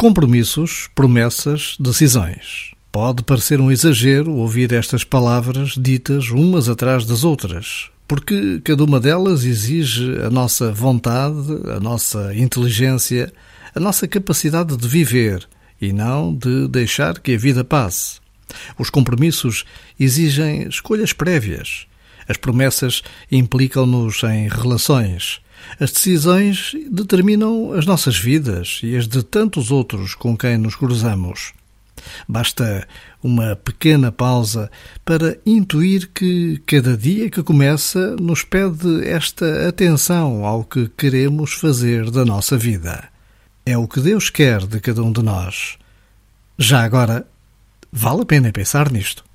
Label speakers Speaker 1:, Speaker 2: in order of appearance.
Speaker 1: Compromissos, promessas, decisões. Pode parecer um exagero ouvir estas palavras ditas umas atrás das outras, porque cada uma delas exige a nossa vontade, a nossa inteligência, a nossa capacidade de viver e não de deixar que a vida passe. Os compromissos exigem escolhas prévias. As promessas implicam-nos em relações. As decisões determinam as nossas vidas e as de tantos outros com quem nos cruzamos. Basta uma pequena pausa para intuir que cada dia que começa nos pede esta atenção ao que queremos fazer da nossa vida. É o que Deus quer de cada um de nós. Já agora, vale a pena pensar nisto.